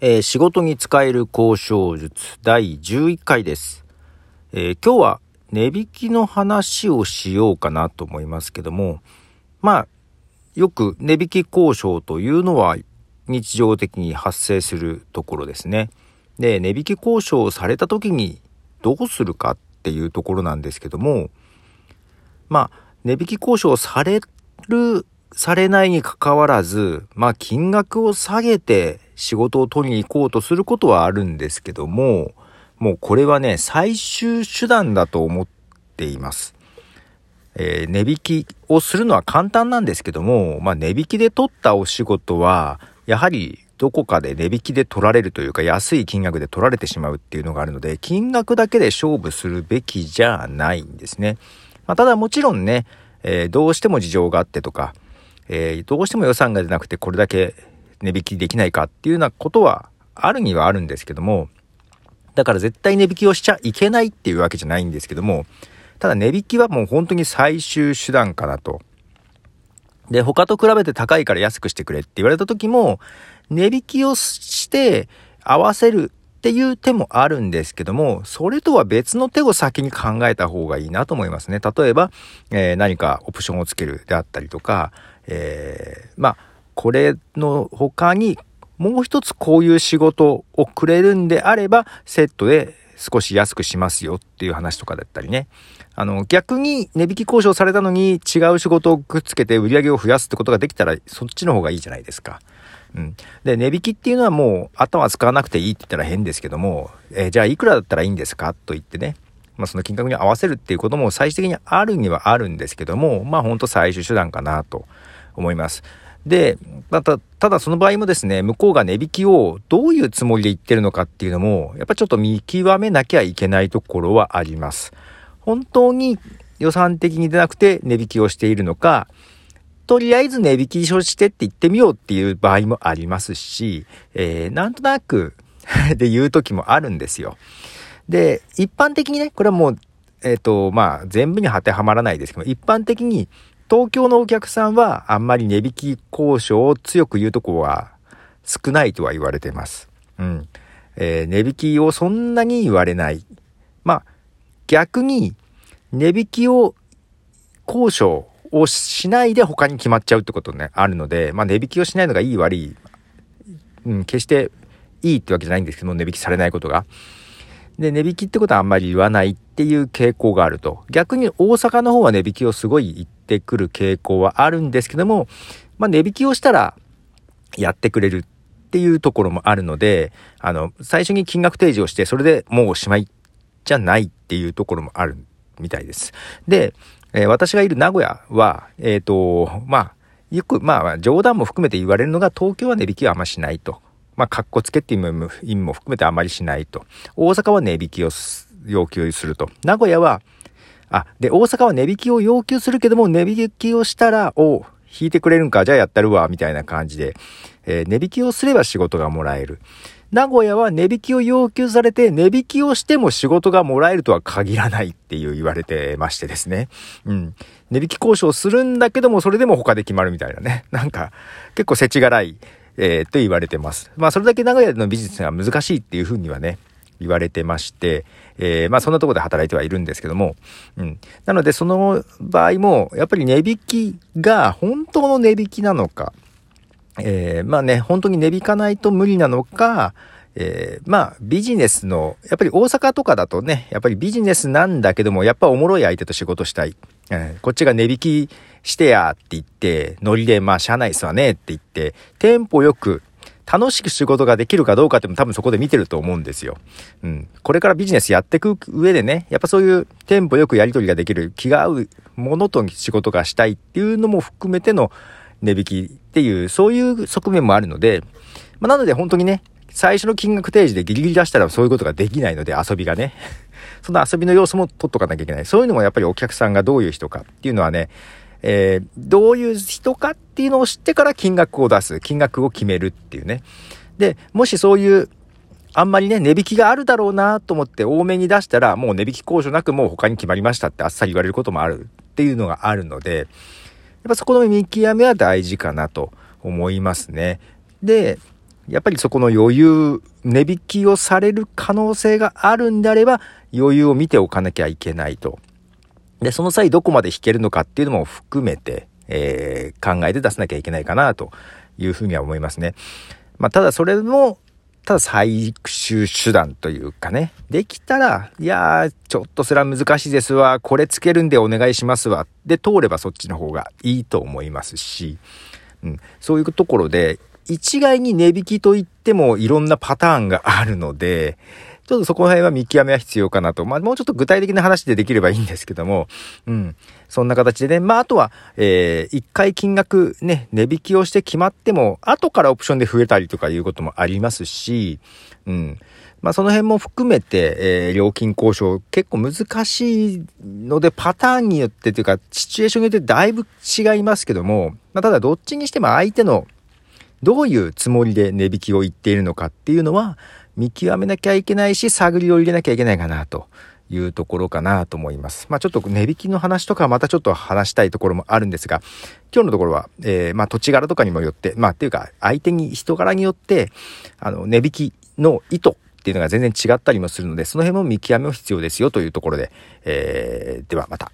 えー、仕事に使える交渉術第11回です、えー、今日は値引きの話をしようかなと思いますけども、まあ、よく値引き交渉というのは日常的に発生するところですね。で、値引き交渉をされた時にどうするかっていうところなんですけども、まあ、値引き交渉されるされないにかかわらず、まあ金額を下げて仕事を取りに行こうとすることはあるんですけども、もうこれはね、最終手段だと思っています。えー、値引きをするのは簡単なんですけども、まあ値引きで取ったお仕事は、やはりどこかで値引きで取られるというか安い金額で取られてしまうっていうのがあるので、金額だけで勝負するべきじゃないんですね。まあ、ただもちろんね、えー、どうしても事情があってとか、えー、どうしても予算が出なくてこれだけ値引きできないかっていうようなことはあるにはあるんですけども、だから絶対値引きをしちゃいけないっていうわけじゃないんですけども、ただ値引きはもう本当に最終手段かなと。で、他と比べて高いから安くしてくれって言われた時も、値引きをして合わせるっていう手もあるんですけども、それとは別の手を先に考えた方がいいなと思いますね。例えば、えー、何かオプションをつけるであったりとか、えー、まあ、これの他にもう一つこういう仕事をくれるんであれば、セットで少し安くしますよっていう話とかだったりね。あの、逆に値引き交渉されたのに違う仕事をくっつけて売り上げを増やすってことができたら、そっちの方がいいじゃないですか。うん。で、値引きっていうのはもう頭使わなくていいって言ったら変ですけども、えー、じゃあいくらだったらいいんですかと言ってね、まあその金額に合わせるっていうことも最終的にあるにはあるんですけども、まあほんと最終手段かなと思います。で、また、ただその場合もですね、向こうが値引きをどういうつもりで言ってるのかっていうのも、やっぱちょっと見極めなきゃいけないところはあります。本当に予算的に出なくて値引きをしているのか、とりあえず値引きをしてって言ってみようっていう場合もありますし、えー、なんとなく で言う時もあるんですよ。で、一般的にね、これはもう、えっ、ー、と、まあ、全部に当てはまらないですけど、一般的に東京のお客さんはあんまり値引き交渉を強く言うとこは少ないとは言われてます。うん。えー、値引きをそんなに言われない。まあ、逆に値引きを交渉をしないで他に決まっちゃうってことね、あるので、まあ値引きをしないのがいい悪い、うん、決していいってわけじゃないんですけど、値引きされないことが。で、値引きってことはあんまり言わないっていう傾向があると。逆に大阪の方は値引きをすごい言ってくる傾向はあるんですけども、まあ値引きをしたらやってくれるっていうところもあるので、あの、最初に金額提示をして、それでもうおしまいじゃないっていうところもあるみたいです。で、えー、私がいる名古屋は、えっ、ー、と、まあ、よく、まあ、冗談も含めて言われるのが、東京は値引きはあんましないと。まあ、格好つけっていう意味も含めてあまりしないと。大阪は値引きを要求すると。名古屋は、あ、で、大阪は値引きを要求するけども、値引きをしたら、お引いてくれるんか、じゃあやったるわ、みたいな感じで、えー、値引きをすれば仕事がもらえる。名古屋は値引きを要求されて、値引きをしても仕事がもらえるとは限らないっていう言われてましてですね。うん。値引き交渉するんだけども、それでも他で決まるみたいなね。なんか、結構世知辛い、えー、と言われてます。まあ、それだけ名古屋でのビジネスが難しいっていうふうにはね、言われてまして、えー、まあそんなとこで働いてはいるんですけども、うん。なのでその場合も、やっぱり値引きが本当の値引きなのか、えー、まあね、本当に値引かないと無理なのか、えー、まあビジネスの、やっぱり大阪とかだとね、やっぱりビジネスなんだけども、やっぱおもろい相手と仕事したい。えー、こっちが値引きしてやって言って、ノリでまあ社内すわねって言って、テンポよく楽しく仕事ができるかどうかっても多分そこで見てると思うんですよ。うん。これからビジネスやっていく上でね、やっぱそういうテンポよくやり取りができる気が合うものと仕事がしたいっていうのも含めての値引きっていう、そういう側面もあるので、まあ、なので本当にね、最初の金額提示でギリギリ出したらそういうことができないので遊びがね。その遊びの要素も取っとかなきゃいけない。そういうのもやっぱりお客さんがどういう人かっていうのはね、えー、どういう人かっていうのを知ってから金額を出す、金額を決めるっていうね。で、もしそういう、あんまりね、値引きがあるだろうなと思って多めに出したら、もう値引き交渉なくもう他に決まりましたってあっさり言われることもあるっていうのがあるので、やっぱそこの見極めは大事かなと思いますね。で、やっぱりそこの余裕、値引きをされる可能性があるんであれば、余裕を見ておかなきゃいけないと。で、その際どこまで引けるのかっていうのも含めて、えー、考えて出さなきゃいけないかなというふうには思いますね。まあ、ただそれも、ただ最終手段というかね、できたら、いやー、ちょっとそれは難しいですわ、これつけるんでお願いしますわ、で通ればそっちの方がいいと思いますし、うん、そういうところで、一概に値引きといってもいろんなパターンがあるので、ちょっとそこら辺は見極めは必要かなと。まあ、もうちょっと具体的な話でできればいいんですけども、うん。そんな形でね、まあ、あとは、えー、一回金額ね、値引きをして決まっても、後からオプションで増えたりとかいうこともありますし、うん。まあ、その辺も含めて、えー、料金交渉結構難しいので、パターンによってというか、シチュエーションによってだいぶ違いますけども、まあ、ただどっちにしても相手のどういうつもりで値引きを言っているのかっていうのは、見極めなきゃいけないし、探りを入れなきゃいけないかなというところかなと思います。まあちょっと値引きの話とかまたちょっと話したいところもあるんですが、今日のところは、えー、まあ土地柄とかにもよって、まあっていうか相手に人柄によって、あの値引きの意図っていうのが全然違ったりもするので、その辺も見極めも必要ですよというところで、えー、ではまた。